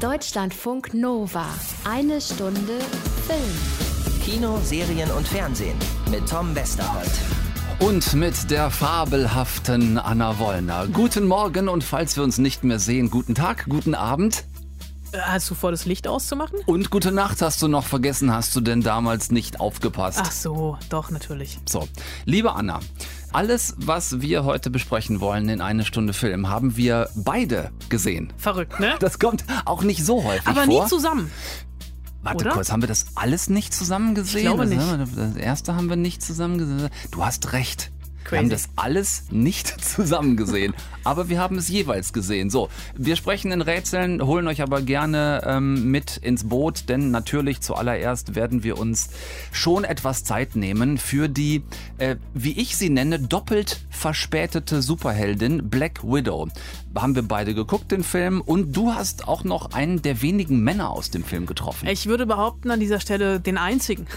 Deutschlandfunk Nova. Eine Stunde Film. Kino, Serien und Fernsehen mit Tom Westerholt. Und mit der fabelhaften Anna Wollner. Guten Morgen und falls wir uns nicht mehr sehen, guten Tag, guten Abend. Hast du vor, das Licht auszumachen? Und gute Nacht hast du noch vergessen, hast du denn damals nicht aufgepasst? Ach so, doch, natürlich. So, liebe Anna, alles, was wir heute besprechen wollen in eine Stunde Film, haben wir beide gesehen. Verrückt, ne? Das kommt auch nicht so häufig Aber vor. nie zusammen. Warte oder? kurz, haben wir das alles nicht zusammen gesehen? Ich glaube das, nicht. Das erste haben wir nicht zusammen gesehen. Du hast recht. Wir Crazy. haben das alles nicht zusammen gesehen, aber wir haben es jeweils gesehen. So, wir sprechen in Rätseln, holen euch aber gerne ähm, mit ins Boot, denn natürlich zuallererst werden wir uns schon etwas Zeit nehmen für die, äh, wie ich sie nenne, doppelt verspätete Superheldin Black Widow. Haben wir beide geguckt, den Film, und du hast auch noch einen der wenigen Männer aus dem Film getroffen. Ich würde behaupten, an dieser Stelle den einzigen.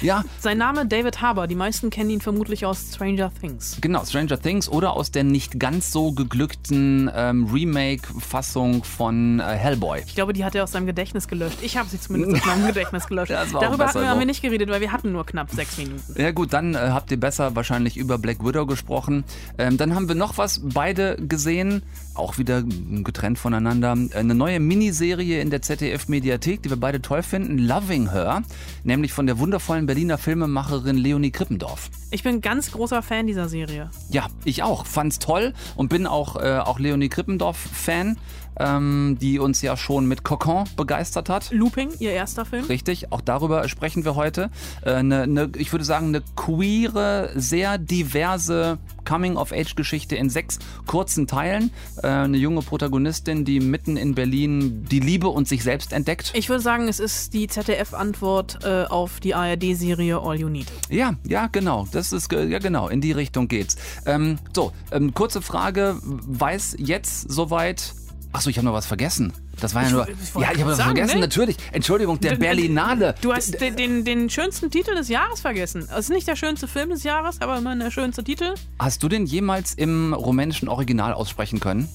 Ja, Sein Name David Harbour. Die meisten kennen ihn vermutlich aus Stranger Things. Genau, Stranger Things oder aus der nicht ganz so geglückten ähm, Remake-Fassung von äh, Hellboy. Ich glaube, die hat er aus seinem Gedächtnis gelöscht. Ich habe sie zumindest aus meinem Gedächtnis gelöscht. Ja, Darüber hatten wir, so. haben wir nicht geredet, weil wir hatten nur knapp sechs Minuten. Ja gut, dann äh, habt ihr besser wahrscheinlich über Black Widow gesprochen. Ähm, dann haben wir noch was beide gesehen, auch wieder getrennt voneinander. Eine neue Miniserie in der ZDF-Mediathek, die wir beide toll finden, Loving Her, nämlich von der wundervollen Berliner Filmemacherin Leonie Krippendorf. Ich bin ganz großer Fan dieser Serie. Ja, ich auch. Fand's toll und bin auch, äh, auch Leonie Krippendorf-Fan, ähm, die uns ja schon mit Cocon begeistert hat. Looping, ihr erster Film. Richtig, auch darüber sprechen wir heute. Äh, ne, ne, ich würde sagen, eine queere, sehr diverse Coming-of-Age-Geschichte in sechs kurzen Teilen. Äh, eine junge Protagonistin, die mitten in Berlin die Liebe und sich selbst entdeckt. Ich würde sagen, es ist die ZDF-Antwort äh, auf die ARD-Serie All You Need. Ja, ja, genau. Das ist ja genau. In die Richtung geht's. Ähm, so, ähm, kurze Frage: Weiß jetzt soweit? Achso, ich habe noch was vergessen. Das war ja Ich- nur. ich wollte ja, ich habe was sagen, vergessen. ne? Natürlich. Entschuldigung, der D- d- Berlinale. Du hast den, den, den schönsten Titel des Jahres vergessen. Es ist nicht der schönste Film des Jahres, aber immerhin der schönste Titel. Hast du den jemals im rumänischen Original aussprechen können?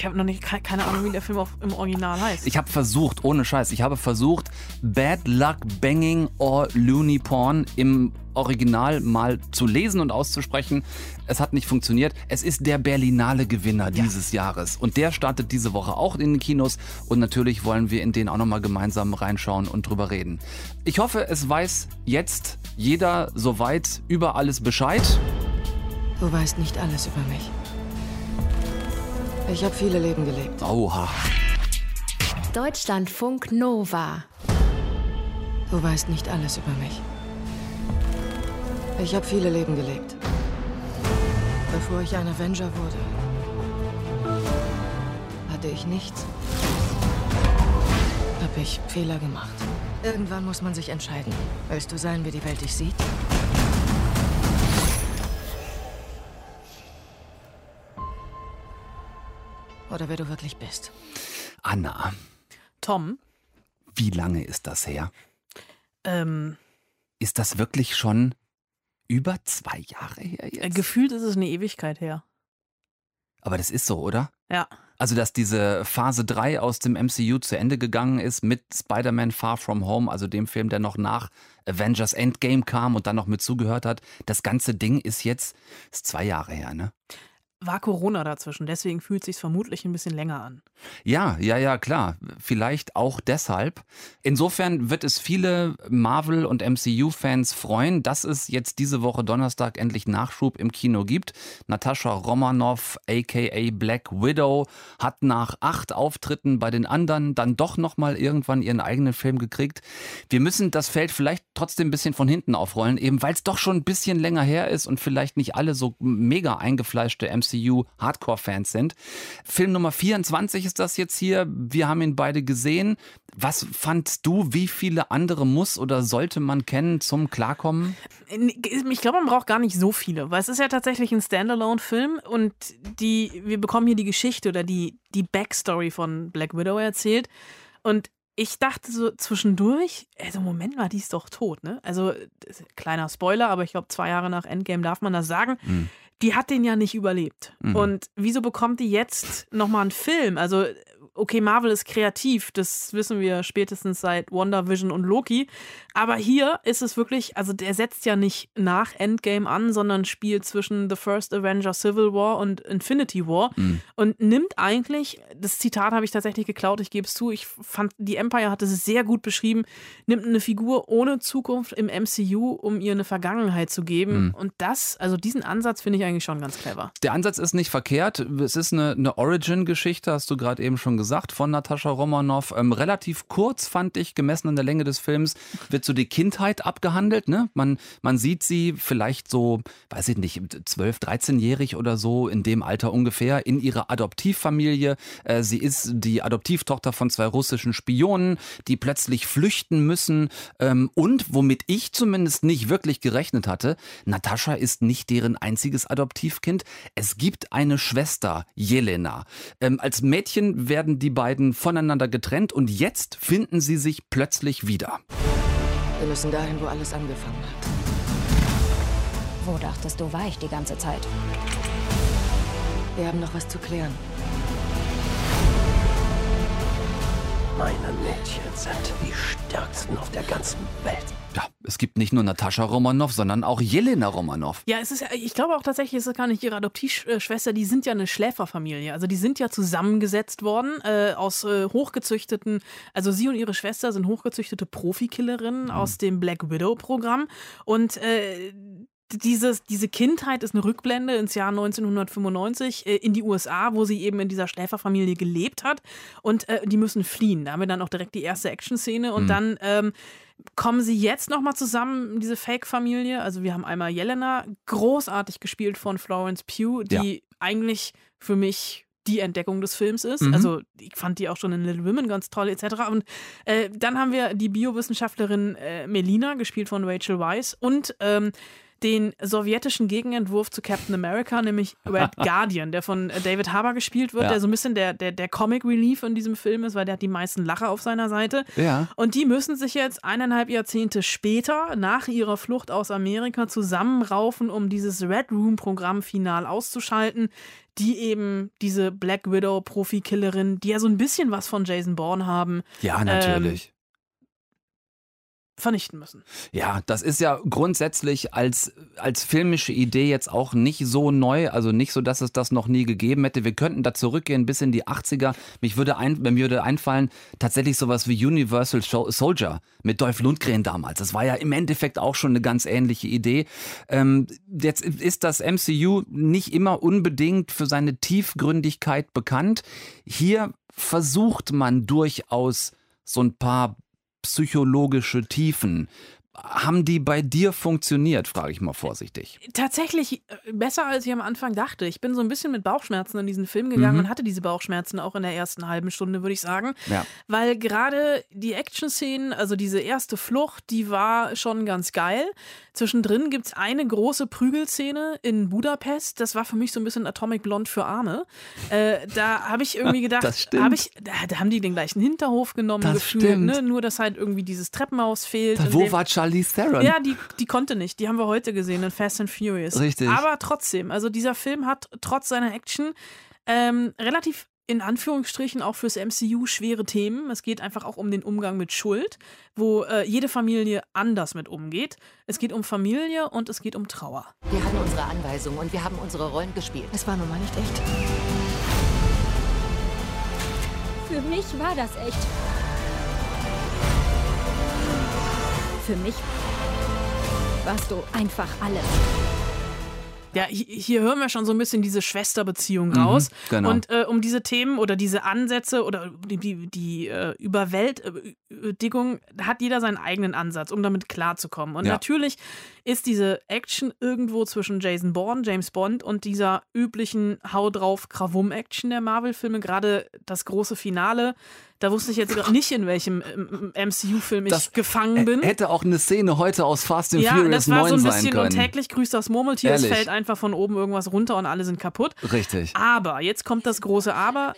Ich habe noch nicht ke- keine Ahnung, wie der Film auf, im Original heißt. Ich habe versucht, ohne Scheiß, ich habe versucht, Bad Luck Banging or Looney Porn im Original mal zu lesen und auszusprechen. Es hat nicht funktioniert. Es ist der Berlinale Gewinner dieses Jahres. Und der startet diese Woche auch in den Kinos. Und natürlich wollen wir in den auch nochmal gemeinsam reinschauen und drüber reden. Ich hoffe, es weiß jetzt jeder soweit über alles Bescheid. Du weißt nicht alles über mich. Ich habe viele Leben gelebt. Oha. Deutschlandfunk Nova. Du weißt nicht alles über mich. Ich habe viele Leben gelebt. Bevor ich ein Avenger wurde, hatte ich nichts. Hab ich Fehler gemacht. Irgendwann muss man sich entscheiden. Willst du sein, wie die Welt dich sieht? Oder wer du wirklich bist? Anna, Tom, wie lange ist das her? ähm, Ist das wirklich schon über zwei Jahre her äh, jetzt? gefühlt ist es eine Ewigkeit her. Aber das ist so, oder? Ja. Also, dass diese Phase 3 aus dem MCU zu Ende gegangen ist mit Spider-Man Far From Home, also dem Film, der noch nach Avengers Endgame kam und dann noch mit zugehört hat. Das ganze Ding ist jetzt ist zwei Jahre her, ne? War Corona dazwischen, deswegen fühlt es sich vermutlich ein bisschen länger an. Ja, ja, ja, klar. Vielleicht auch deshalb. Insofern wird es viele Marvel- und MCU-Fans freuen, dass es jetzt diese Woche Donnerstag endlich Nachschub im Kino gibt. Natascha Romanoff, aka Black Widow, hat nach acht Auftritten bei den anderen dann doch nochmal irgendwann ihren eigenen Film gekriegt. Wir müssen das Feld vielleicht trotzdem ein bisschen von hinten aufrollen, eben weil es doch schon ein bisschen länger her ist und vielleicht nicht alle so mega eingefleischte MCU-Hardcore-Fans sind. Film Nummer 24 ist das jetzt hier. Wir haben ihn beide gesehen. Was fandst du, wie viele andere muss oder sollte man kennen zum Klarkommen? Ich glaube, man braucht gar nicht so viele, weil es ist ja tatsächlich ein Standalone-Film und die, wir bekommen hier die Geschichte oder die, die Backstory von Black Widow erzählt. Und ich dachte so zwischendurch, also Moment mal, die ist doch tot, ne? Also, kleiner Spoiler, aber ich glaube, zwei Jahre nach Endgame darf man das sagen. Die hat den ja nicht überlebt. Mhm. Und wieso bekommt die jetzt nochmal einen Film? Also, okay, Marvel ist kreativ, das wissen wir spätestens seit WandaVision und Loki. Aber hier ist es wirklich, also der setzt ja nicht nach Endgame an, sondern spielt zwischen The First Avenger Civil War und Infinity War Mhm. und nimmt eigentlich, das Zitat habe ich tatsächlich geklaut, ich gebe es zu, ich fand, die Empire hat es sehr gut beschrieben, nimmt eine Figur ohne Zukunft im MCU, um ihr eine Vergangenheit zu geben. Mhm. Und das, also diesen Ansatz finde ich eigentlich schon ganz clever. Der Ansatz ist nicht verkehrt. Es ist eine, eine Origin-Geschichte, hast du gerade eben schon gesagt, von Natascha Romanoff. Ähm, relativ kurz fand ich, gemessen an der Länge des Films, wird so die Kindheit abgehandelt. Ne? Man, man sieht sie vielleicht so, weiß ich nicht, 12, 13-jährig oder so, in dem Alter ungefähr, in ihrer Adoptivfamilie. Äh, sie ist die Adoptivtochter von zwei russischen Spionen, die plötzlich flüchten müssen. Ähm, und womit ich zumindest nicht wirklich gerechnet hatte, Natascha ist nicht deren einziges Adoptivkind. Es gibt eine Schwester, Jelena. Ähm, als Mädchen werden die beiden voneinander getrennt und jetzt finden sie sich plötzlich wieder. Wir müssen dahin, wo alles angefangen hat. Wo dachtest du, war ich die ganze Zeit? Wir haben noch was zu klären. Meine Mädchen sind die stärksten auf der ganzen Welt. Ja, es gibt nicht nur Natascha Romanoff, sondern auch Jelena Romanoff. Ja, es ist ja, ich glaube auch tatsächlich, ist es gar nicht ihre Adoptivschwester, die sind ja eine Schläferfamilie. Also die sind ja zusammengesetzt worden äh, aus äh, hochgezüchteten, also sie und ihre Schwester sind hochgezüchtete Profikillerinnen aus dem Black Widow-Programm. Und äh, dieses, diese Kindheit ist eine Rückblende ins Jahr 1995 äh, in die USA, wo sie eben in dieser Schläferfamilie gelebt hat. Und äh, die müssen fliehen. Da haben wir dann auch direkt die erste Action-Szene. Und dann ähm, kommen sie jetzt nochmal zusammen, diese Fake-Familie. Also wir haben einmal Jelena, großartig gespielt von Florence Pugh, die eigentlich für mich die Entdeckung des Films ist. Mhm. Also ich fand die auch schon in Little Women ganz toll etc. Und äh, dann haben wir die Biowissenschaftlerin äh, Melina, gespielt von Rachel Weisz und ähm, den sowjetischen Gegenentwurf zu Captain America, nämlich Red Guardian, der von äh, David Harbour gespielt wird, Ja. der so ein bisschen der, der, der Comic Relief in diesem Film ist, weil der hat die meisten Lacher auf seiner Seite. Ja. Und die müssen sich jetzt eineinhalb Jahrzehnte später, nach ihrer Flucht aus Amerika, zusammenraufen, um dieses Red Room-Programm final auszuschalten, die eben diese Black Widow-Profikillerin, die ja so ein bisschen was von Jason Bourne haben, Ja, natürlich. Vernichten müssen. Ja, das ist ja grundsätzlich als, als filmische Idee jetzt auch nicht so neu, also nicht so, dass es das noch nie gegeben hätte. Wir könnten da zurückgehen bis in die 80er. Mich würde ein, mir würde einfallen, tatsächlich sowas wie Universal Soldier mit Dolph Lundgren damals. Das war ja im Endeffekt auch schon eine ganz ähnliche Idee. Ähm, jetzt ist das MCU nicht immer unbedingt für seine Tiefgründigkeit bekannt. Hier versucht man durchaus so ein paar psychologische Tiefen. Haben die bei dir funktioniert, frage ich mal vorsichtig. Tatsächlich äh, besser, als ich am Anfang dachte. Ich bin so ein bisschen mit Bauchschmerzen in diesen Film gegangen Mhm. und hatte diese Bauchschmerzen auch in der ersten halben Stunde, würde ich sagen. Ja. Weil gerade die Action-Szenen, also diese erste Flucht, die war schon ganz geil. Zwischendrin gibt es eine große Prügelszene in Budapest. Das war für mich so ein bisschen Atomic Blonde für Arme. Äh, da habe ich irgendwie gedacht, hab ich, da, da haben die den gleichen Hinterhof genommen, Das gefühlt. stimmt. Ne? Nur, dass halt irgendwie dieses Treppenhaus fehlt. in Wo war Charlize Theron? ja, die, die konnte nicht. Die haben wir heute gesehen in Fast and Furious. Richtig. Aber trotzdem, also dieser Film hat trotz seiner Action ähm, relativ in Anführungsstrichen auch fürs MCU schwere Themen. Es geht einfach auch um den Umgang mit Schuld, wo äh, jede Familie anders mit umgeht. Es geht um Familie und es geht um Trauer. Wir hatten unsere Anweisungen und wir haben unsere Rollen gespielt. Es war nun mal nicht echt. Für mich war das echt. Für mich warst du einfach alles. Ja, hi- hier hören wir schon so ein bisschen diese Schwesterbeziehung raus. genau. Und äh, um diese Themen oder diese Ansätze oder die, die, die äh, Überwältigung hat jeder seinen eigenen Ansatz, um damit klarzukommen. Und Ja. natürlich ist diese Action irgendwo zwischen Jason Bourne, James Bond und dieser üblichen Hau drauf Krawum-Action der Marvel-Filme. Gerade das große Finale. Da wusste ich jetzt gerade nicht, in welchem MCU-Film ich Das gefangen bin. Hätte auch eine Szene heute aus Fast and Ja, Furious das war 9 so ein sein bisschen und können. täglich grüßt das Murmeltier. Ehrlich. Es fällt einfach von oben irgendwas runter und alle sind kaputt. Richtig. Aber, jetzt kommt das große Aber.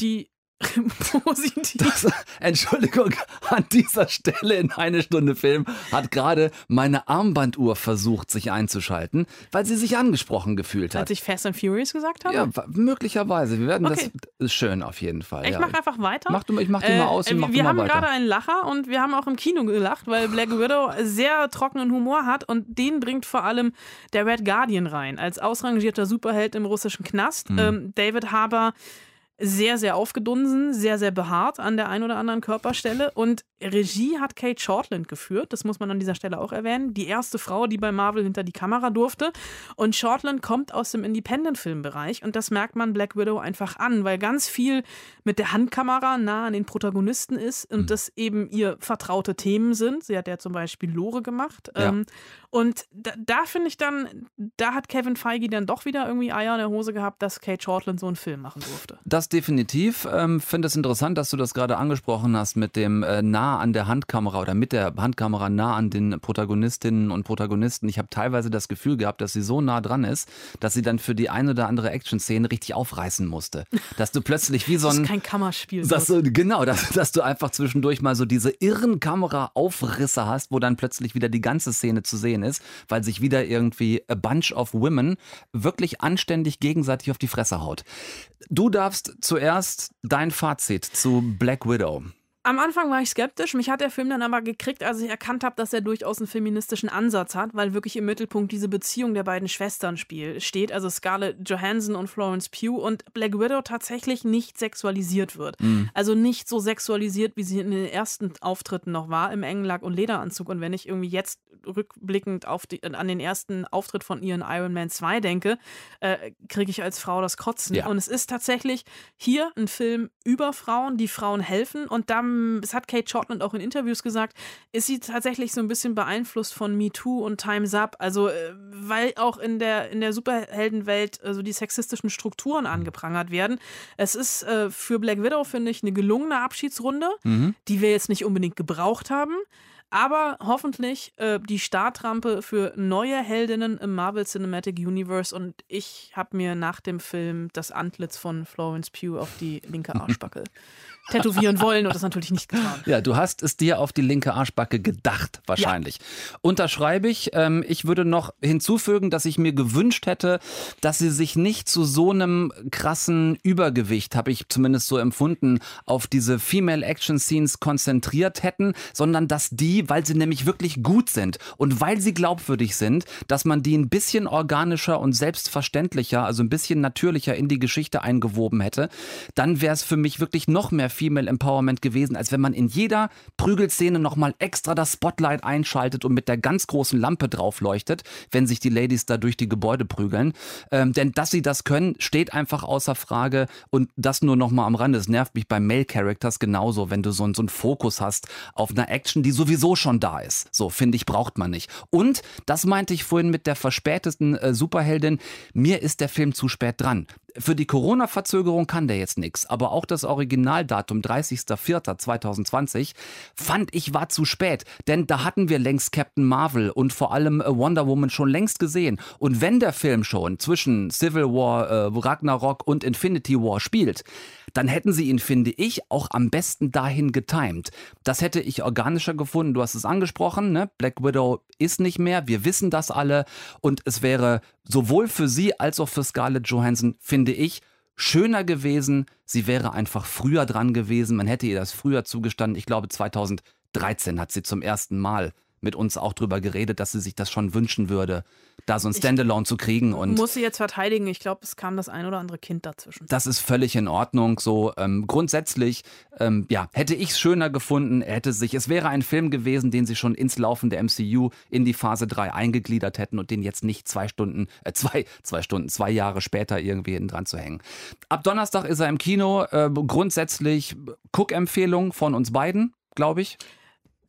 Die Positiv. Das, Entschuldigung, an dieser Stelle in eine Stunde Film hat gerade meine Armbanduhr versucht, sich einzuschalten, weil sie sich angesprochen gefühlt Als hat. ich Fast and Furious gesagt habe? Ja, möglicherweise. Wir werden Okay. das ist schön auf jeden Fall. Ich ja. mache einfach weiter. Mach du, ich mach die mal aus und äh, mach Wir haben gerade einen Lacher und wir haben auch im Kino gelacht, weil Black Widow sehr trockenen Humor hat und den bringt vor allem der Red Guardian rein. Als ausrangierter Superheld im russischen Knast. Mhm. Ähm, David Harbour sehr, sehr aufgedunsen, sehr, sehr behaart an der einen oder anderen Körperstelle. Und Regie hat Kate Shortland geführt, das muss man an dieser Stelle auch erwähnen. Die erste Frau, die bei Marvel hinter die Kamera durfte. Und Shortland kommt aus dem Independent-Filmbereich und das merkt man Black Widow einfach an, weil ganz viel mit der Handkamera nah an den Protagonisten ist und das eben ihr vertraute Themen sind. Sie hat ja zum Beispiel Lore gemacht. Ja. Ähm, und da, da finde ich dann, da hat Kevin Feige dann doch wieder irgendwie Eier in der Hose gehabt, dass Kate Shortland so einen Film machen durfte. Das definitiv. Ähm, Finde es interessant, dass du das gerade angesprochen hast mit dem äh, nah an der Handkamera oder mit der Handkamera nah an den Protagonistinnen und Protagonisten. Ich habe teilweise das Gefühl gehabt, dass sie so nah dran ist, dass sie dann für die ein oder andere Action-Szene richtig aufreißen musste. Dass du plötzlich wie so Das ein ist kein Kammerspiel. dass du, genau, dass, dass du einfach zwischendurch mal so diese irren Kameraaufrisse hast, wo dann plötzlich wieder die ganze Szene zu sehen ist, weil sich wieder irgendwie a bunch of women wirklich anständig gegenseitig auf die Fresse haut. Du darfst zuerst dein Fazit zu Black Widow. Am Anfang war ich skeptisch, mich hat der Film dann aber gekriegt, als ich erkannt habe, dass er durchaus einen feministischen Ansatz hat, weil wirklich im Mittelpunkt diese Beziehung der beiden Schwestern spiel, steht, also Scarlett Johansson und Florence Pugh und Black Widow tatsächlich nicht sexualisiert wird. Also nicht so sexualisiert, wie sie in den ersten Auftritten noch war, im engen Lack- und Lederanzug. Und wenn ich irgendwie jetzt rückblickend auf die, an den ersten Auftritt von ihr in Iron Man 2 denke, äh, kriege ich als Frau das Kotzen. Ja. Und es ist tatsächlich hier ein Film über Frauen, die Frauen helfen. Und dann, das hat Kate Shortland auch in Interviews gesagt, ist sie tatsächlich so ein bisschen beeinflusst von Me Too und Time's Up. Also, äh, weil auch in der, in der Superheldenwelt so die sexistischen Strukturen angeprangert werden. Es ist äh, für Black Widow, finde ich, eine gelungene Abschiedsrunde, die wir jetzt nicht unbedingt gebraucht haben. Aber hoffentlich äh, die Startrampe für neue Heldinnen im Marvel Cinematic Universe. Und ich habe mir nach dem Film das Antlitz von Florence Pugh auf die linke Arschbacke tätowieren wollen und das natürlich nicht getan. Ja, du hast es dir auf die linke Arschbacke gedacht, wahrscheinlich. Unterschreibe ich. Ähm, ich würde noch hinzufügen, dass ich mir gewünscht hätte, dass sie sich nicht zu so einem krassen Übergewicht, habe ich zumindest so empfunden, auf diese Female Action Scenes konzentriert hätten, sondern dass die, weil sie nämlich wirklich gut sind und weil sie glaubwürdig sind, dass man die ein bisschen organischer und selbstverständlicher, also ein bisschen natürlicher in die Geschichte eingewoben hätte, dann wäre es für mich wirklich noch mehr Female Empowerment gewesen, als wenn man in jeder Prügelszene nochmal extra das Spotlight einschaltet und mit der ganz großen Lampe drauf leuchtet, wenn sich die Ladies da durch die Gebäude prügeln. Ähm, denn dass sie das können, steht einfach außer Frage und das nur nochmal am Rande. Es nervt mich bei Male Characters genauso, wenn du so, so einen Fokus hast auf einer Action, die sowieso schon da ist. So, finde ich, braucht man nicht. Und, das meinte ich vorhin mit der verspäteten äh, Superheldin, mir ist der Film zu spät dran. Für die Corona-Verzögerung kann der jetzt nichts, aber auch das Originaldatum 30.04.2020 fand ich war zu spät, denn da hatten wir längst Captain Marvel und vor allem äh, Wonder Woman schon längst gesehen. Und wenn der Film schon zwischen Civil War, äh, Ragnarok und Infinity War spielt, dann hätten sie ihn, finde ich, auch am besten dahin getimed. Das hätte ich organischer gefunden. Du hast es angesprochen, ne? Black Widow ist nicht mehr. Wir wissen das alle. Und es wäre sowohl für sie als auch für Scarlett Johansson, finde ich, schöner gewesen. Sie wäre einfach früher dran gewesen. Man hätte ihr das früher zugestanden. Ich glaube, 2013 hat sie zum ersten Mal mit uns auch drüber geredet, dass sie sich das schon wünschen würde, da so ein Standalone zu kriegen. Und Muss sie jetzt verteidigen. Ich glaube, es kam das ein oder andere Kind dazwischen. das ist völlig in Ordnung. So ähm, grundsätzlich, ähm, ja, hätte ich es schöner gefunden, er hätte sich, es wäre ein Film gewesen, den sie schon ins Laufen der MCU in die Phase 3 eingegliedert hätten und den jetzt nicht zwei Stunden, äh, zwei, zwei Stunden, zwei Jahre später irgendwie hinten dran zu hängen. Ab Donnerstag ist er im Kino. Äh, grundsätzlich Cook-Empfehlung von uns beiden, glaube ich.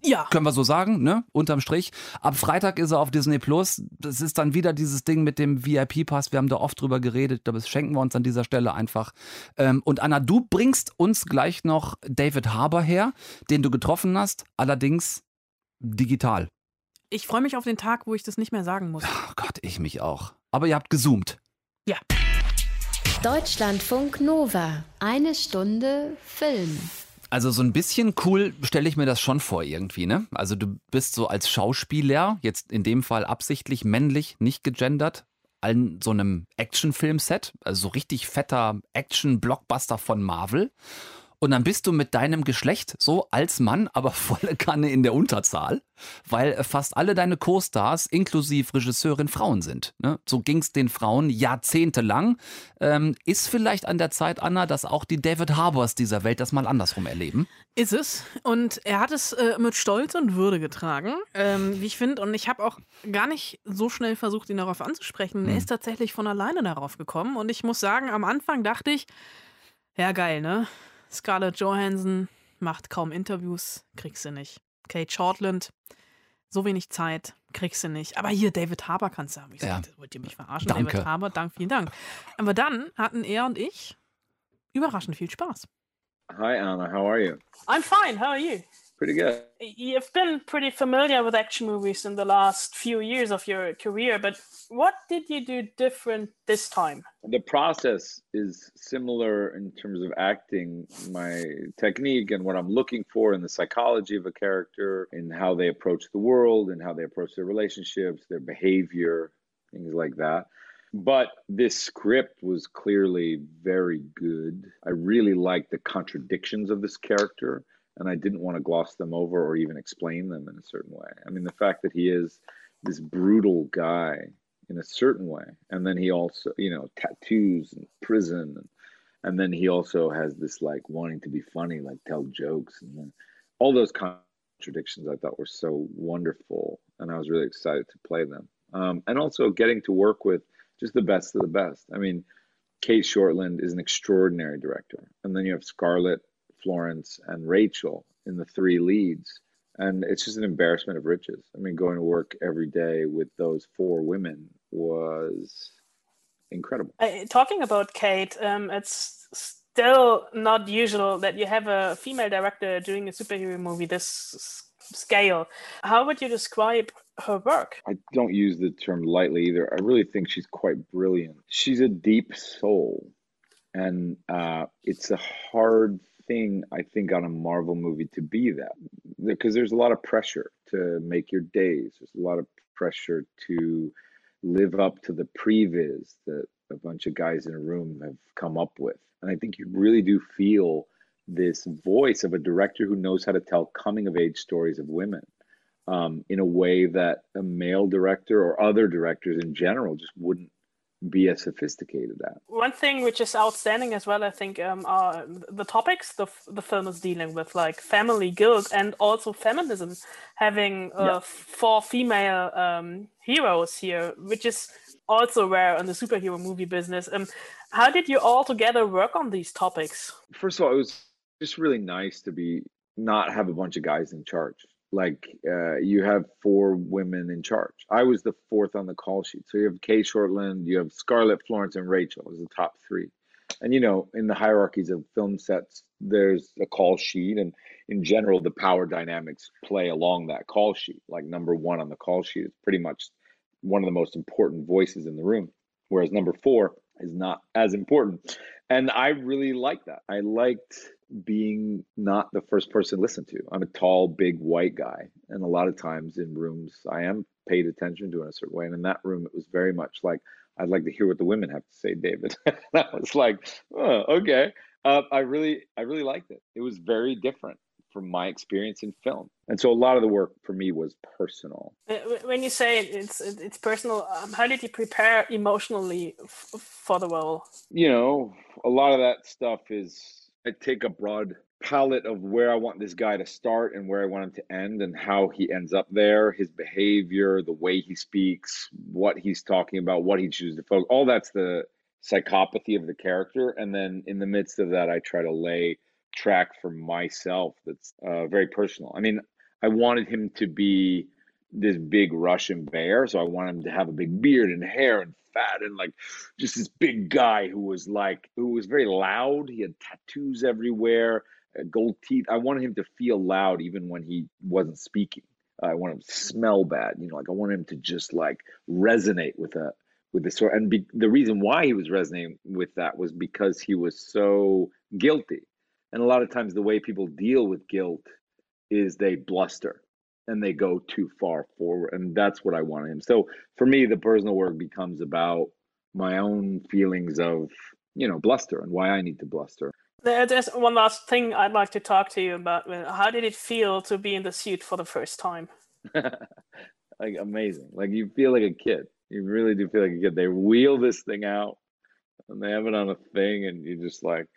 Ja. Können wir so sagen, ne? Unterm Strich. Ab Freitag ist er auf Disney Plus. Das ist dann wieder dieses Ding mit dem VIP-Pass. Wir haben da oft drüber geredet, aber das schenken wir uns an dieser Stelle einfach. Ähm, und Anna, du bringst uns gleich noch David Harbour her, den du getroffen hast, allerdings digital. Ich freue mich auf den Tag, wo ich das nicht mehr sagen muss. Oh Gott, ich mich auch. Aber ihr habt gezoomt. Ja. Deutschlandfunk Nova. Eine Stunde Film. Also so ein bisschen cool stelle ich mir das schon vor irgendwie, ne? Also du bist so als Schauspieler, jetzt in dem Fall absichtlich männlich, nicht gegendert, an so einem Actionfilmset, also so richtig fetter Action-Blockbuster von Marvel. Und dann bist du mit deinem Geschlecht so als Mann, aber volle Kanne in der Unterzahl, weil fast alle deine Co-Stars, inklusive Regisseurin, Frauen sind. Ne? So ging es den Frauen jahrzehntelang. Ähm, ist vielleicht an der Zeit, Anna, dass auch die David Harbors dieser Welt das mal andersrum erleben? Ist es. Und er hat es äh, mit Stolz und Würde getragen, ähm, wie ich finde. Und ich habe auch gar nicht so schnell versucht, ihn darauf anzusprechen. Mhm. Er ist tatsächlich von alleine darauf gekommen. Und ich muss sagen, am Anfang dachte ich, ja geil, ne? Scarlett Johansson macht kaum Interviews, kriegst du nicht. Kate Shortland, so wenig Zeit, kriegst du nicht. Aber hier, David Harbour kannst du haben. Ich ja. sagte, wollt ihr mich verarschen? Danke. David Harbour, dank, vielen Dank. Aber dann hatten er und ich überraschend viel Spaß. Hi Anna, how are you? I'm fine, how are you? Pretty good. You've been pretty familiar with action movies in the last few years of your career, but what did you do different this time? The process is similar in terms of acting, my technique and what I'm looking for in the psychology of a character, in how they approach the world, and how they approach their relationships, their behavior, things like that. But this script was clearly very good. I really liked the contradictions of this character and I didn't want to gloss them over or even explain them in a certain way. I mean, the fact that he is this brutal guy in a certain way, and then he also, you know, tattoos and prison, and, and then he also has this like wanting to be funny, like tell jokes, and then all those contradictions I thought were so wonderful, and I was really excited to play them. Um, and also getting to work with just the best of the best. I mean, Kate Shortland is an extraordinary director, and then you have Scarlett Florence and Rachel in the three leads. And it's just an embarrassment of riches. I mean, going to work every day with those four women was incredible. Uh, talking about Kate, um, it's still not usual that you have a female director doing a superhero movie this scale. How would you describe her work? I don't use the term lightly either. I really think she's quite brilliant. She's a deep soul, and uh, it's a hard thing I think on a Marvel movie to be that because there's a lot of pressure to make your days. There's a lot of pressure to live up to the previs that a bunch of guys in a room have come up with. And I think you really do feel this voice of a director who knows how to tell coming of age stories of women um, in a way that a male director or other directors in general just wouldn't be as sophisticated at. One thing which is outstanding as well, I think, um, are the topics the, the film is dealing with, like family guilt and also feminism, having uh, yeah. four female um, heroes here, which is also rare in the superhero movie business. Um, how did you all together work on these topics? First of all, it was just really nice to be not have a bunch of guys in charge like uh, you have four women in charge. I was the fourth on the call sheet. So you have Kay Shortland, you have Scarlett, Florence, and Rachel as the top three. And you know, in the hierarchies of film sets, there's a call sheet, and in general, the power dynamics play along that call sheet. Like number one on the call sheet is pretty much one of the most important voices in the room, whereas number four is not as important. And I really like that. I liked being not the first person listened to. I'm a tall, big, white guy. And a lot of times in rooms, I am paid attention to in a certain way. And in that room, it was very much like, I'd like to hear what the women have to say, David. that was like, oh, okay. Uh, I really, I really liked it. It was very different from my experience in film. And so a lot of the work for me was personal. When you say it's it's personal, um, how did you prepare emotionally for the role? You know, a lot of that stuff is I take a broad palette of where I want this guy to start and where I want him to end and how he ends up there, his behavior, the way he speaks, what he's talking about, what he chooses to focus. All that's the psychopathy of the character. And then in the midst of that, I try to lay track for myself that's uh, very personal. I mean, I wanted him to be this big Russian bear, so I wanted him to have a big beard and hair and fat and like just this big guy who was like who was very loud. He had tattoos everywhere, uh, gold teeth. I wanted him to feel loud even when he wasn't speaking. I want him to smell bad. You know, like I want him to just like resonate with a with the story. And be, the reason why he was resonating with that was because he was so guilty. And a lot of times, the way people deal with guilt is they bluster and they go too far forward. And that's what I wanted him. So for me, the personal work becomes about my own feelings of, you know, bluster and why I need to bluster. There's one last thing I'd like to talk to you about. Uh, how did it feel to be in the suit for the first time? like amazing. Like you feel like a kid. You really do feel like a kid. They wheel this thing out and they have it on a thing and you just like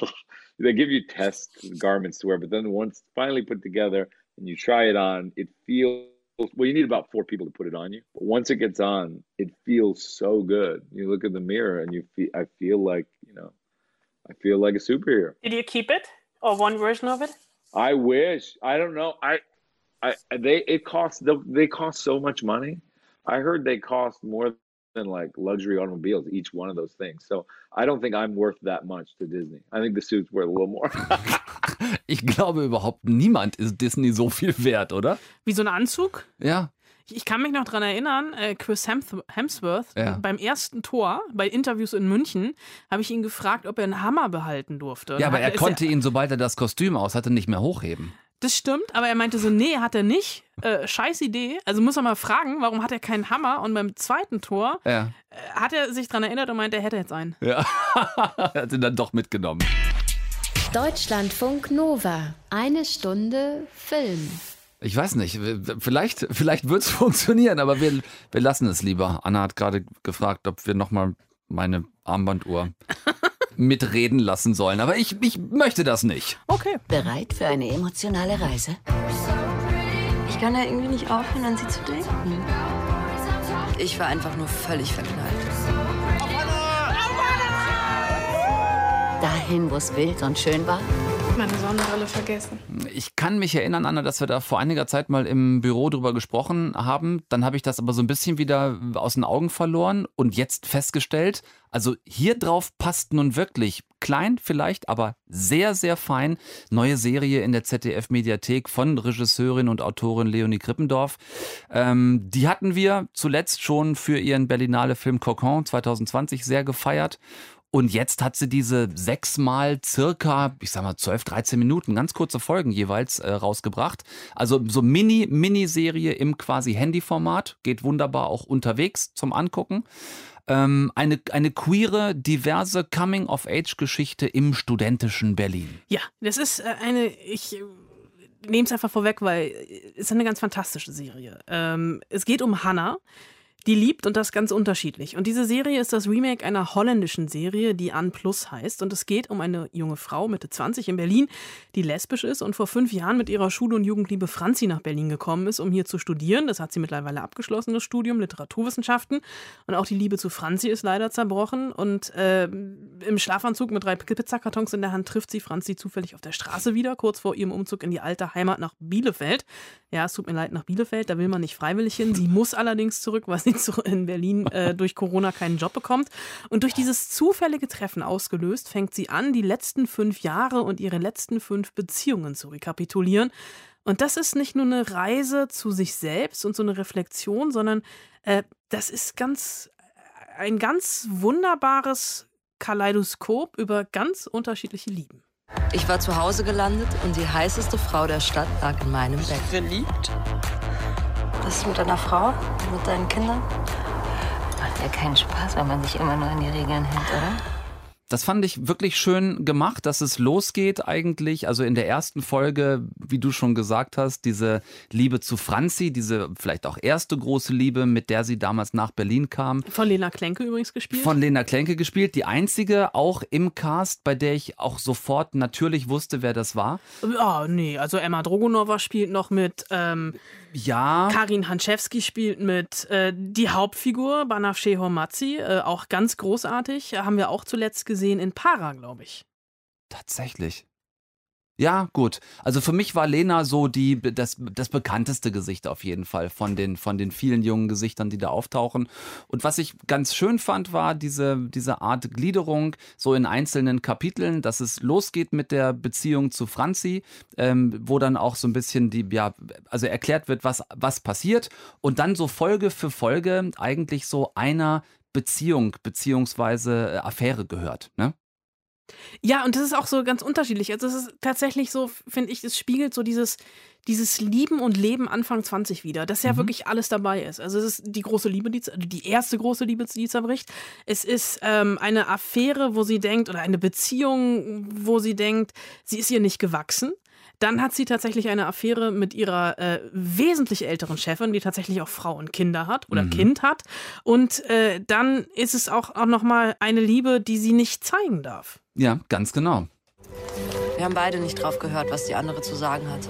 they give you test garments to wear, but then once finally put together and you try it on, it feels well, you need about four people to put it on you. But once it gets on, it feels so good. You look in the mirror and you feel I feel like, you know, I feel like a superhero. Did you keep it? Or one version of it? I wish. I don't know. I I they it costs they cost so much money. I heard they cost more than like luxury automobiles, each one of those things. So I don't think I'm worth that much to Disney. I think the suit's worth a little more. ich glaube überhaupt niemand ist Disney so viel wert, oder? Wie so ein Anzug? Ja. Ich kann mich noch daran erinnern, äh, Chris Hemsworth Ja. beim ersten Tor bei Interviews in München habe ich ihn gefragt, ob er einen Hammer behalten durfte. Ja, aber er konnte ihn, sobald er das Kostüm aus hatte, nicht mehr hochheben. Das stimmt, aber er meinte so, nee, hat er nicht. Äh, scheiß Idee. Also muss er mal fragen, warum hat er keinen Hammer? Und beim zweiten Tor Ja. äh, hat er sich daran erinnert und meinte, er hätte jetzt einen. Ja. er hat ihn dann doch mitgenommen. Deutschlandfunk Nova. Eine Stunde Film. Ich weiß nicht, vielleicht, vielleicht wird es funktionieren, aber wir, wir lassen es lieber. Anna hat gerade gefragt, ob wir nochmal meine Armbanduhr mitreden lassen sollen. Aber ich, ich möchte das nicht. Okay. Bereit für eine emotionale Reise? Ich kann ja irgendwie nicht aufhören, an sie zu denken. Ich war einfach nur völlig verknallt. Dahin, wo es wild und schön war? Meine Sonnenbrille vergessen. Ich kann mich erinnern, Anna, dass wir da vor einiger Zeit mal im Büro drüber gesprochen haben. Dann habe ich das aber so ein bisschen wieder aus den Augen verloren und jetzt festgestellt, also hier drauf passt nun wirklich klein vielleicht, aber sehr, sehr fein neue Serie in der ZDF-Mediathek von Regisseurin und Autorin Leonie Krippendorf. Ähm, die hatten wir zuletzt schon für ihren Berlinale Film Cocon 2020 sehr gefeiert. Und jetzt hat sie diese sechsmal circa, ich sag mal 12, 13 Minuten, ganz kurze Folgen jeweils äh, rausgebracht. Also so Mini, Miniserie im quasi Handyformat, geht wunderbar auch unterwegs zum Angucken. Ähm, eine, eine queere, diverse Coming-of-Age-Geschichte im studentischen Berlin. Ja, das ist äh, eine, ich äh, nehme es einfach vorweg, weil es ist eine ganz fantastische Serie. Ähm, es geht um Hannah. Die liebt und das ganz unterschiedlich. Und diese Serie ist das Remake einer holländischen Serie, die An Plus heißt. Und es geht um eine junge Frau, Mitte 20 in Berlin, die lesbisch ist und vor fünf Jahren mit ihrer Schul- und Jugendliebe Franzi nach Berlin gekommen ist, um hier zu studieren. Das hat sie mittlerweile abgeschlossen, das Studium Literaturwissenschaften. Und auch die Liebe zu Franzi ist leider zerbrochen. Und äh, im Schlafanzug mit drei Pizzakartons in der Hand trifft sie Franzi zufällig auf der Straße wieder, kurz vor ihrem Umzug in die alte Heimat nach Bielefeld. Ja, es tut mir leid, nach Bielefeld, da will man nicht freiwillig hin. Sie muss allerdings zurück, weil sie zu- in Berlin äh, durch Corona keinen Job bekommt. Und durch dieses zufällige Treffen ausgelöst, fängt sie an, die letzten fünf Jahre und ihre letzten fünf Beziehungen zu rekapitulieren. Und das ist nicht nur eine Reise zu sich selbst und so eine Reflexion, sondern äh, das ist ganz ein ganz wunderbares Kaleidoskop über ganz unterschiedliche Lieben. Ich war zu Hause gelandet und die heißeste Frau der Stadt lag in meinem Bett. Verliebt? Was ist mit deiner Frau? Mit deinen Kindern? Macht ja keinen Spaß, wenn man sich immer nur an die Regeln hält, oder? Das fand ich wirklich schön gemacht, dass es losgeht eigentlich. Also in der ersten Folge, wie du schon gesagt hast, diese Liebe zu Franzi, diese vielleicht auch erste große Liebe, mit der sie damals nach Berlin kam. Von Lena Klenke übrigens gespielt. Von Lena Klenke gespielt. Die einzige auch im Cast, bei der ich auch sofort natürlich wusste, wer das war. Ah, nee, also Emma Drogonova spielt noch mit, ähm, Ja. Karin Hanschewski spielt mit, äh, die Hauptfigur, Banafshe Hormazzi, äh, auch ganz großartig, haben wir auch zuletzt gesehen in Para, glaube ich. Tatsächlich. Ja, gut. Also für mich war Lena so die, das, das bekannteste Gesicht auf jeden Fall von den, von den vielen jungen Gesichtern, die da auftauchen. Und was ich ganz schön fand, war diese, diese Art Gliederung so in einzelnen Kapiteln, dass es losgeht mit der Beziehung zu Franzi, ähm, wo dann auch so ein bisschen die, ja, also erklärt wird, was, was passiert und dann so Folge für Folge eigentlich so einer Beziehung beziehungsweise äh, Affäre gehört. Ne? Ja, und das ist auch so ganz unterschiedlich. Also es ist tatsächlich so, finde ich, es spiegelt so dieses, dieses Lieben und Leben Anfang 20 wieder, dass ja Mhm. wirklich alles dabei ist. Also es ist die große Liebe, die, die erste große Liebe, die zerbricht. Es ist ähm, eine Affäre, wo sie denkt, oder eine Beziehung, wo sie denkt, sie ist ihr nicht gewachsen. Dann hat sie tatsächlich eine Affäre mit ihrer äh, wesentlich älteren Chefin, die tatsächlich auch Frau und Kinder hat oder Mhm. Kind hat. Und äh, dann ist es auch, auch nochmal eine Liebe, die sie nicht zeigen darf. Ja, ganz genau. Wir haben beide nicht drauf gehört, was die andere zu sagen hatte.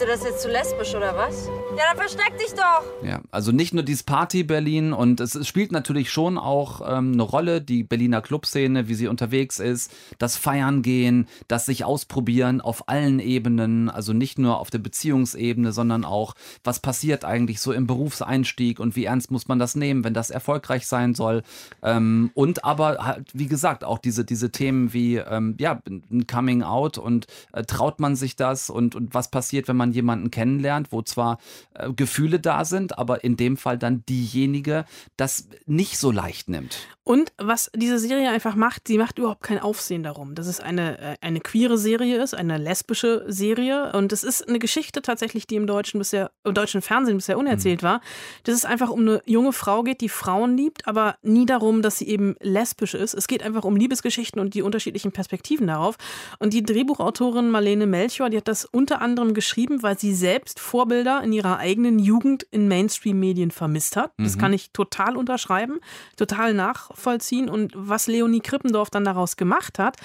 Dir das jetzt zu lesbisch oder was? Ja, dann versteck dich doch! Ja, also nicht nur dieses Party Berlin und es, es spielt natürlich schon auch ähm, eine Rolle, die Berliner Clubszene, wie sie unterwegs ist, das Feiern gehen, das sich ausprobieren auf allen Ebenen, also nicht nur auf der Beziehungsebene, sondern auch, was passiert eigentlich so im Berufseinstieg und wie ernst muss man das nehmen, wenn das erfolgreich sein soll. Ähm, und aber halt, wie gesagt, auch diese, diese Themen wie, ähm, ja, ein Coming Out und äh, traut man sich das und, und was passiert, wenn man jemanden kennenlernt, wo zwar äh, Gefühle da sind, aber in dem Fall dann diejenige das nicht so leicht nimmt. Und was diese Serie einfach macht, sie macht überhaupt kein Aufsehen darum, dass es eine, äh, eine queere Serie ist, eine lesbische Serie. Und es ist eine Geschichte tatsächlich, die im deutschen, bisher, im deutschen Fernsehen bisher unerzählt war. Dass es einfach um eine junge Frau geht, die Frauen liebt, aber nie darum, dass sie eben lesbisch ist. Es geht einfach um Liebesgeschichten und die unterschiedlichen Perspektiven darauf. Und die Drehbuchautorin Marlene Melchior, die hat das unter anderem geschrieben, weil sie selbst Vorbilder in ihrer eigenen Jugend in Mainstream-Medien vermisst hat. Das Mhm. kann ich total unterschreiben, total nachvollziehen. Und was Leonie Krippendorf dann daraus gemacht hat,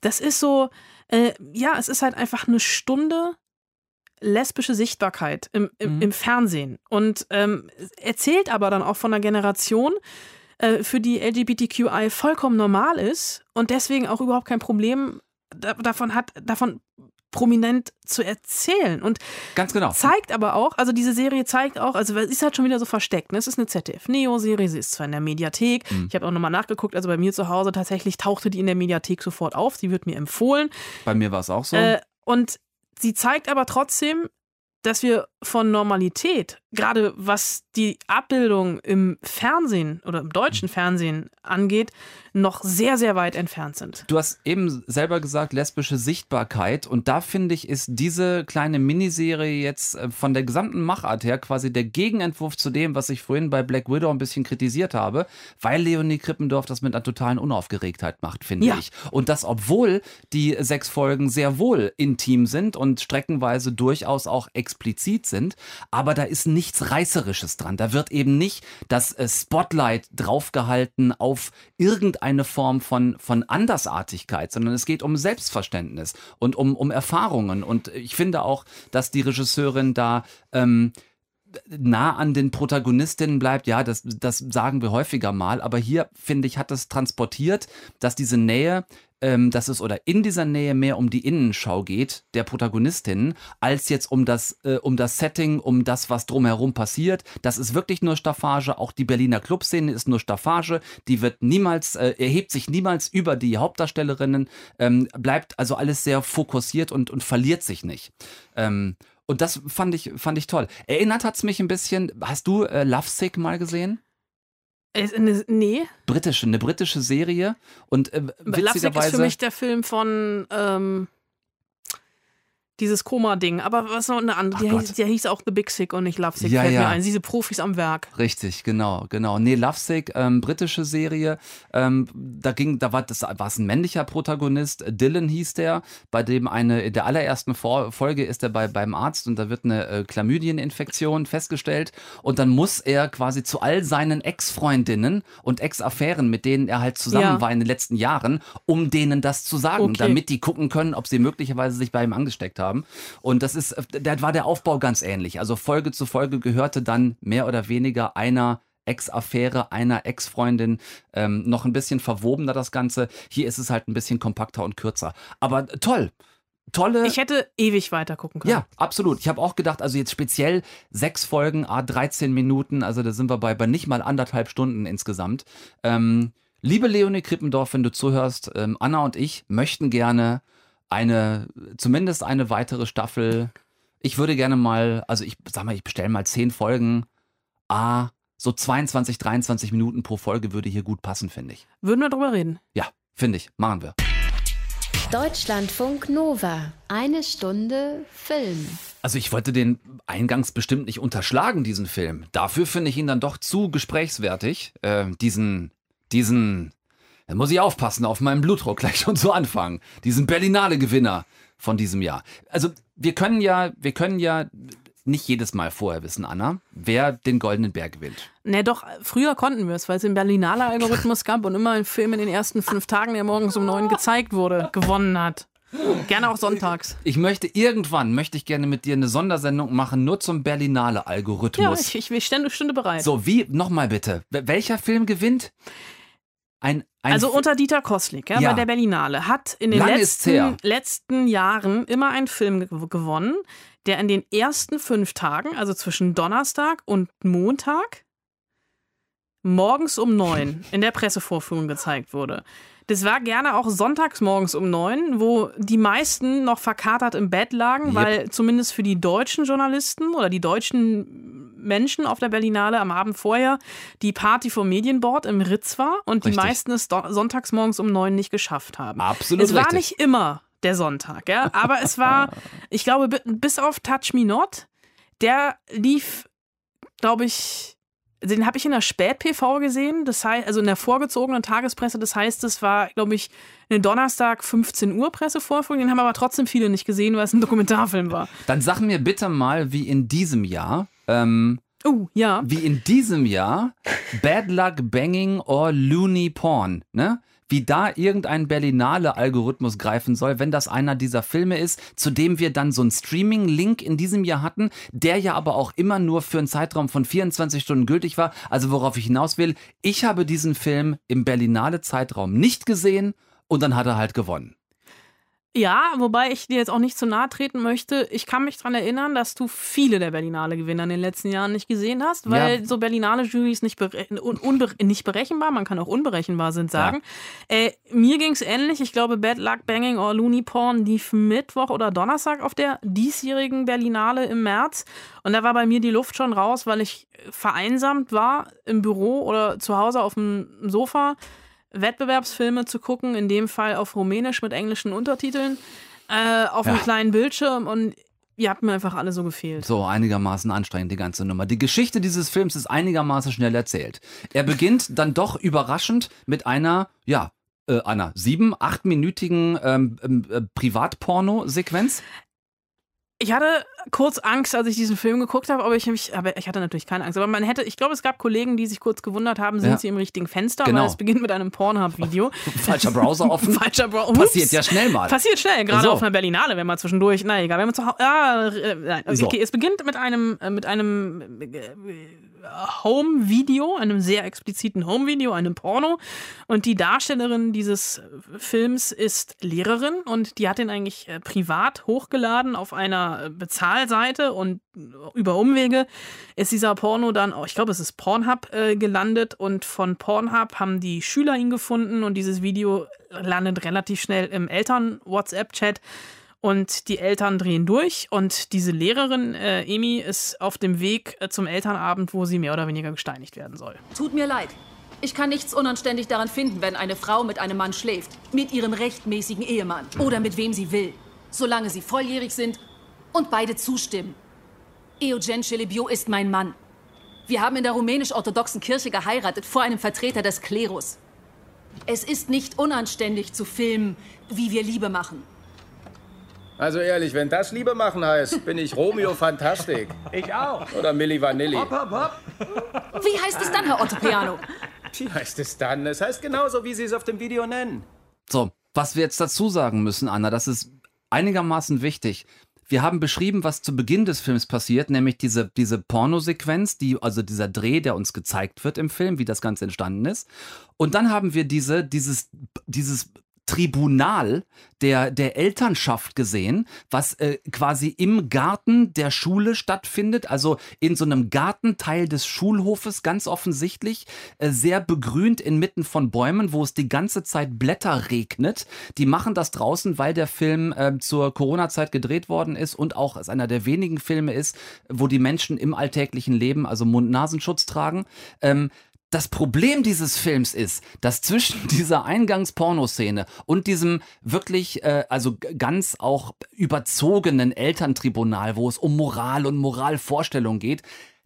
das ist so, äh, ja, es ist halt einfach eine Stunde lesbische Sichtbarkeit im, im, im Fernsehen und ähm, erzählt aber dann auch von einer Generation, äh, für die LGBTQI vollkommen normal ist und deswegen auch überhaupt kein Problem da, davon hat, davon prominent zu erzählen. Und Ganz genau. zeigt aber auch, also diese Serie zeigt auch, also es ist halt schon wieder so versteckt. Ne? Es ist eine ZDF-Neo-Serie, sie ist zwar in der Mediathek. Mhm. Ich habe auch nochmal nachgeguckt, also bei mir zu Hause tatsächlich tauchte die in der Mediathek sofort auf. Sie wird mir empfohlen. Bei mir war es auch so. Äh, und sie zeigt aber trotzdem, dass wir von Normalität, gerade was die Abbildung im Fernsehen oder im deutschen Fernsehen angeht, noch sehr, sehr weit entfernt sind. Du hast eben selber gesagt, lesbische Sichtbarkeit. Und da finde ich, ist diese kleine Miniserie jetzt äh, von der gesamten Machart her quasi der Gegenentwurf zu dem, was ich vorhin bei Black Widow ein bisschen kritisiert habe, weil Leonie Krippendorf das mit einer totalen Unaufgeregtheit macht, finde Ja. ich. Und das, obwohl die sechs Folgen sehr wohl intim sind und streckenweise durchaus auch explizit sind, aber da ist nichts Reißerisches dran. Da wird eben nicht das äh, Spotlight draufgehalten auf irgendeine Form von, von Andersartigkeit, sondern es geht um Selbstverständnis und um, um Erfahrungen. Und ich finde auch, dass die Regisseurin da ähm, nah an den Protagonistinnen bleibt, ja, das, das sagen wir häufiger mal, aber hier, finde ich, hat es transportiert, dass diese Nähe, ähm, dass es oder in dieser Nähe mehr um die Innenschau geht, der Protagonistinnen, als jetzt um das, äh, um das Setting, um das, was drumherum passiert. Das ist wirklich nur Staffage, auch die Berliner Clubszene ist nur Staffage, die wird niemals, äh, erhebt sich niemals über die Hauptdarstellerinnen, ähm, bleibt also alles sehr fokussiert und, und verliert sich nicht. Ähm, und das fand ich, fand ich toll. Erinnert hat es mich ein bisschen, hast du äh, Lovesick mal gesehen? Äh, ne- Nee, Britische, eine britische Serie. Und äh, Lovesick ist für witzigerweise. mich der Film von ähm, dieses Koma-Ding. Aber was noch eine andere? Der hieß, der hieß auch The Big Sick und nicht Lovesick, Ja, fällt mir ja. ein. Diese Profis am Werk. Richtig, genau, genau. Nee, Lovesick, ähm, britische Serie. Ähm, da ging, da war das war es ein männlicher Protagonist. Dylan hieß der, bei dem eine in der allerersten Vor Folge ist er bei beim Arzt und da wird eine äh, Chlamydieninfektion festgestellt und dann muss er quasi zu all seinen Ex-Freundinnen und Ex-Affären, mit denen er halt zusammen Ja. war in den letzten Jahren, um denen das zu sagen, Okay. damit die gucken können, ob sie möglicherweise sich bei ihm angesteckt haben. Und das ist, da war der Aufbau ganz ähnlich. Also Folge zu Folge gehörte dann mehr oder weniger einer Ex-Affäre, einer Ex-Freundin, ähm, noch ein bisschen verwobener das Ganze. Hier ist es halt ein bisschen kompakter und kürzer. Aber toll. Tolle. Ich hätte ewig weiter gucken können. Ja, absolut. Ich habe auch gedacht, also jetzt speziell sechs Folgen, a 13 Minuten, also da sind wir bei, bei nicht mal anderthalb Stunden insgesamt. Ähm, liebe Leonie Krippendorf, wenn du zuhörst, ähm, Anna und ich möchten gerne eine, zumindest eine weitere Staffel. Ich würde gerne mal, also ich sag mal, ich bestelle mal zehn Folgen, a So 22, 23 Minuten pro Folge würde hier gut passen, finde ich. Würden wir drüber reden? Ja, finde ich. Machen wir. Deutschlandfunk Nova. Eine Stunde Film. Also ich wollte den eingangs bestimmt nicht unterschlagen, diesen Film. Dafür finde ich ihn dann doch zu gesprächswertig. Äh, diesen, diesen, da muss ich aufpassen, auf meinen Blutdruck gleich schon zu anfangen. Diesen Berlinale-Gewinner von diesem Jahr. Also wir können ja, wir können ja nicht jedes Mal vorher wissen, Anna, wer den Goldenen Bär gewinnt. Ne, doch, früher konnten wir es, weil es den Berlinale Algorithmus gab und immer ein Film in den ersten fünf Tagen, der morgens um neun gezeigt wurde, gewonnen hat. Gerne auch sonntags. Ich möchte irgendwann, möchte ich gerne mit dir eine Sondersendung machen, nur zum Berlinale Algorithmus. Ja, ich, ich stände, stünde bereit. So, wie, nochmal bitte, welcher Film gewinnt? Ein also unter Dieter Koslik, ja, Ja. bei der Berlinale, hat in den letzten, letzten Jahren immer einen Film ge gewonnen, der in den ersten fünf Tagen, also zwischen Donnerstag und Montag, morgens um neun in der Pressevorführung gezeigt wurde. Das war gerne auch sonntags morgens um neun, wo die meisten noch verkatert im Bett lagen, Yep. weil zumindest für die deutschen Journalisten oder die deutschen Menschen auf der Berlinale am Abend vorher die Party vom Medienboard im Ritz war und die Richtig. meisten es sonntags morgens um neun nicht geschafft haben. Absolut Es war richtig. nicht immer der Sonntag, ja, aber es war, ich glaube, bi- bis auf Touch Me Not, der lief, glaube ich, den habe ich in der Spät-PV gesehen, das heißt, also in der vorgezogenen Tagespresse, das heißt, es war, glaube ich, eine Donnerstag 15 Uhr Pressevorführung, den haben aber trotzdem viele nicht gesehen, weil es ein Dokumentarfilm war. Dann sag mir bitte mal, wie in diesem Jahr, ähm, Oh, ja. wie in diesem Jahr Bad Luck Banging or Looney Porn, ne? Wie da irgendein Berlinale-Algorithmus greifen soll, wenn das einer dieser Filme ist, zu dem wir dann so einen Streaming-Link in diesem Jahr hatten, der ja aber auch immer nur für einen Zeitraum von 24 Stunden gültig war. Also worauf ich hinaus will, ich habe diesen Film im Berlinale-Zeitraum nicht gesehen und dann hat er halt gewonnen. Ja, wobei ich dir jetzt auch nicht zu nahe treten möchte. Ich kann mich daran erinnern, dass du viele der Berlinale-Gewinner in den letzten Jahren nicht gesehen hast, weil Ja. so Berlinale-Jurys nicht, bere un nicht berechenbar, man kann auch unberechenbar sind, sagen. Äh, mir ging es ähnlich. Ich glaube, Bad Luck Banging or Looney Porn lief Mittwoch oder Donnerstag auf der diesjährigen Berlinale im März. Und da war bei mir die Luft schon raus, weil ich vereinsamt war im Büro oder zu Hause auf dem Sofa. Wettbewerbsfilme zu gucken, in dem Fall auf Rumänisch mit englischen Untertiteln, äh, auf einem Ja. kleinen Bildschirm und ihr habt mir einfach alle so gefehlt. So einigermaßen anstrengend, die ganze Nummer. Die Geschichte dieses Films ist einigermaßen schnell erzählt. Er beginnt dann doch überraschend mit einer, ja, äh, einer sieben, achtminütigen ähm, ähm, äh, Privatporno-Sequenz. Ich hatte kurz Angst, als ich diesen Film geguckt habe, aber ich mich, aber ich hatte natürlich keine Angst. Aber man hätte, ich glaube, es gab Kollegen, die sich kurz gewundert haben, sind Ja. sie im richtigen Fenster, Genau. weil es beginnt mit einem Pornhub-Video. Falscher Browser offen. Falscher Browser. Passiert ja schnell mal. Passiert schnell, gerade So. auf einer Berlinale, wenn man zwischendurch, na egal, wenn man zu Hause, ah, äh, nein, okay, So. okay, es beginnt mit einem, äh, mit einem äh, Home-Video, einem sehr expliziten Home-Video, einem Porno. Und die Darstellerin dieses Films ist Lehrerin und die hat ihn eigentlich äh, privat hochgeladen auf einer äh, Bezahlseite und über Umwege ist dieser Porno dann, oh, ich glaube, es ist Pornhub äh, gelandet und von Pornhub haben die Schüler ihn gefunden und dieses Video landet relativ schnell im Eltern-WhatsApp-Chat und die Eltern drehen durch und diese Lehrerin, äh, Emi, ist auf dem Weg äh, zum Elternabend, wo sie mehr oder weniger gesteinigt werden soll. Tut mir leid. Ich kann nichts unanständig daran finden, wenn eine Frau mit einem Mann schläft. Mit ihrem rechtmäßigen Ehemann. Oder mit wem sie will. Solange sie volljährig sind und beide zustimmen. Eugen Celebiu ist mein Mann. Wir haben in der rumänisch-orthodoxen Kirche geheiratet vor einem Vertreter des Klerus. Es ist nicht unanständig zu filmen, wie wir Liebe machen. Also ehrlich, wenn das Liebe machen heißt, bin ich Romeo Fantastik. Ich auch. Oder Milli Vanilli. Hopp, hopp, hopp. Wie heißt es dann, Herr Otto Piano? Wie heißt es dann? Es heißt genauso, wie Sie es auf dem Video nennen. So, was wir jetzt dazu sagen müssen, Anna, das ist einigermaßen wichtig. Wir haben beschrieben, was zu Beginn des Films passiert, nämlich diese, diese Pornosequenz, die, also dieser Dreh, der uns gezeigt wird im Film, wie das Ganze entstanden ist. Und dann haben wir diese, dieses, dieses Tribunal der, der Elternschaft gesehen, was äh, quasi im Garten der Schule stattfindet, also in so einem Gartenteil des Schulhofes, ganz offensichtlich, äh, sehr begrünt inmitten von Bäumen, wo es die ganze Zeit Blätter regnet. Die machen das draußen, weil der Film äh, zur Corona-Zeit gedreht worden ist und auch es einer der wenigen Filme ist, wo die Menschen im alltäglichen Leben, also Mund-Nasenschutz tragen. Ähm, das Problem dieses Films ist, dass zwischen dieser Eingangspornoszene und diesem wirklich, äh, also ganz auch überzogenen Elterntribunal, wo es um Moral und Moralvorstellung geht,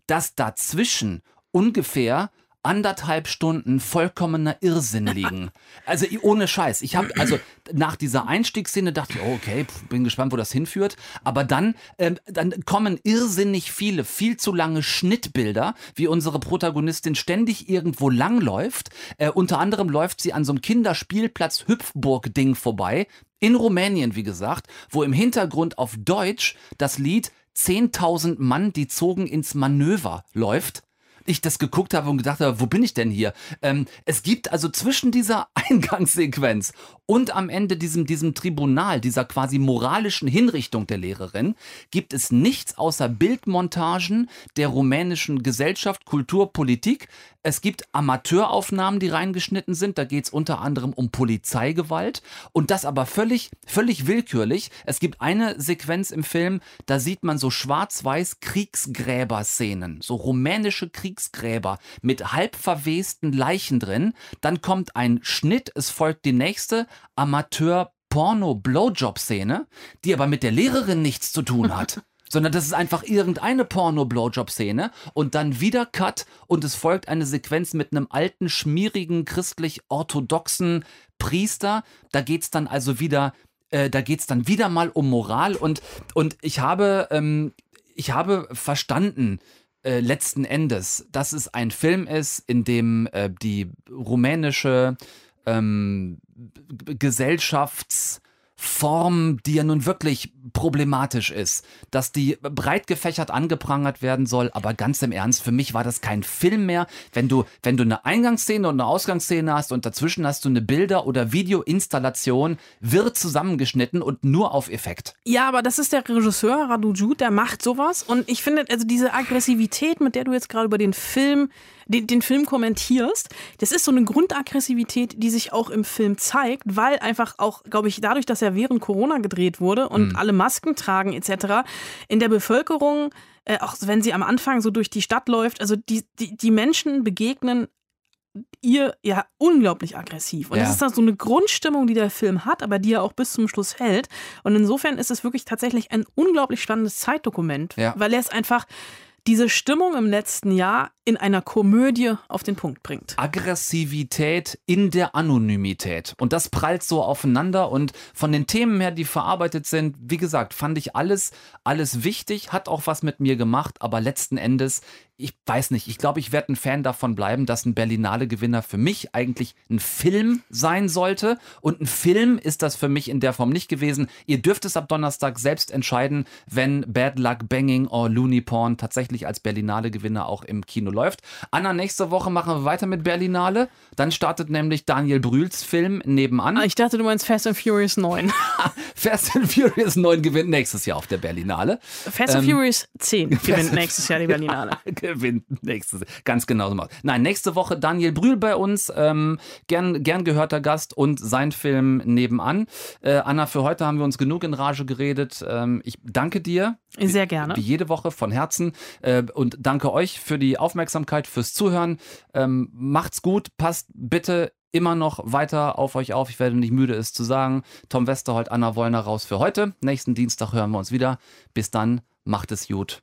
dass dazwischen ungefähr anderthalb Stunden vollkommener Irrsinn liegen. Also ohne Scheiß. Ich habe also nach dieser Einstiegsszene dachte ich, oh, okay, bin gespannt, wo das hinführt. Aber dann, äh, dann kommen irrsinnig viele, viel zu lange Schnittbilder, wie unsere Protagonistin ständig irgendwo langläuft. Äh, unter anderem läuft sie an so einem Kinderspielplatz Hüpfburg-Ding vorbei. In Rumänien, wie gesagt, wo im Hintergrund auf Deutsch das Lied 10.000 Mann, die zogen ins Manöver läuft ich das geguckt habe und gedacht habe, wo bin ich denn hier? Ähm, es gibt also zwischen dieser Eingangssequenz und am Ende diesem, diesem Tribunal, dieser quasi moralischen Hinrichtung der Lehrerin, gibt es nichts außer Bildmontagen der rumänischen Gesellschaft, Kultur, Politik. Es gibt Amateuraufnahmen, die reingeschnitten sind. Da geht es unter anderem um Polizeigewalt. Und das aber völlig, völlig willkürlich. Es gibt eine Sequenz im Film, da sieht man so schwarz-weiß Kriegsgräber-Szenen, so rumänische Kriegsgräber mit halb verwesten Leichen drin. Dann kommt ein Schnitt, es folgt die nächste Amateur Porno-Blowjob-Szene, die aber mit der Lehrerin nichts zu tun hat. sondern das ist einfach irgendeine Porno-Blowjob-Szene und dann wieder Cut und es folgt eine Sequenz mit einem alten, schmierigen, christlich-orthodoxen Priester. Da geht es dann also wieder, äh, da geht es dann wieder mal um Moral und, und ich habe, ähm, ich habe verstanden, äh, letzten Endes, dass es ein Film ist, in dem äh, die rumänische ähm, Gesellschaftsform, die ja nun wirklich problematisch ist, dass die breit gefächert angeprangert werden soll, aber ganz im Ernst, für mich war das kein Film mehr. Wenn du, wenn du eine Eingangsszene und eine Ausgangsszene hast und dazwischen hast du eine Bilder- oder Videoinstallation, wird zusammengeschnitten und nur auf Effekt. Ja, aber das ist der Regisseur Radu Jud, der macht sowas und ich finde, also diese Aggressivität, mit der du jetzt gerade über den Film den, den Film kommentierst, das ist so eine Grundaggressivität, die sich auch im Film zeigt, weil einfach auch, glaube ich, dadurch, dass er während Corona gedreht wurde und mhm. alle Masken tragen etc., in der Bevölkerung, äh, auch wenn sie am Anfang so durch die Stadt läuft, also die, die, die Menschen begegnen ihr ja unglaublich aggressiv. Und ja. das ist dann so eine Grundstimmung, die der Film hat, aber die er auch bis zum Schluss hält. Und insofern ist es wirklich tatsächlich ein unglaublich spannendes Zeitdokument, ja. weil er es einfach diese Stimmung im letzten Jahr in einer Komödie auf den Punkt bringt. Aggressivität in der Anonymität. Und das prallt so aufeinander. Und von den Themen her, die verarbeitet sind, wie gesagt, fand ich alles, alles wichtig, hat auch was mit mir gemacht. Aber letzten Endes ich weiß nicht, ich glaube, ich werde ein Fan davon bleiben, dass ein Berlinale-Gewinner für mich eigentlich ein Film sein sollte. Und ein Film ist das für mich in der Form nicht gewesen. Ihr dürft es ab Donnerstag selbst entscheiden, wenn Bad Luck Banging or Looney Porn tatsächlich als Berlinale-Gewinner auch im Kino läuft. Anna, nächste Woche machen wir weiter mit Berlinale. Dann startet nämlich Daniel Brühls Film nebenan. Ah, ich dachte, du meinst Fast and Furious 9. Fast and Furious 9 gewinnt nächstes Jahr auf der Berlinale. Fast and ähm, Furious 10 gewinnt nächstes Jahr die Berlinale. gewinnt nächstes. Ganz genau so mal. Nein, nächste Woche Daniel Brühl bei uns, ähm, gern, gern gehörter Gast und sein Film nebenan. Äh, Anna, für heute haben wir uns genug in Rage geredet. Ähm, ich danke dir. Sehr gerne. Wie jede Woche von Herzen. Äh, und danke euch für die Aufmerksamkeit, fürs Zuhören. Ähm, macht's gut, passt bitte immer noch weiter auf euch auf. Ich werde nicht müde, es zu sagen. Tom Westerholt, Anna Wollner raus für heute. Nächsten Dienstag hören wir uns wieder. Bis dann, macht es gut.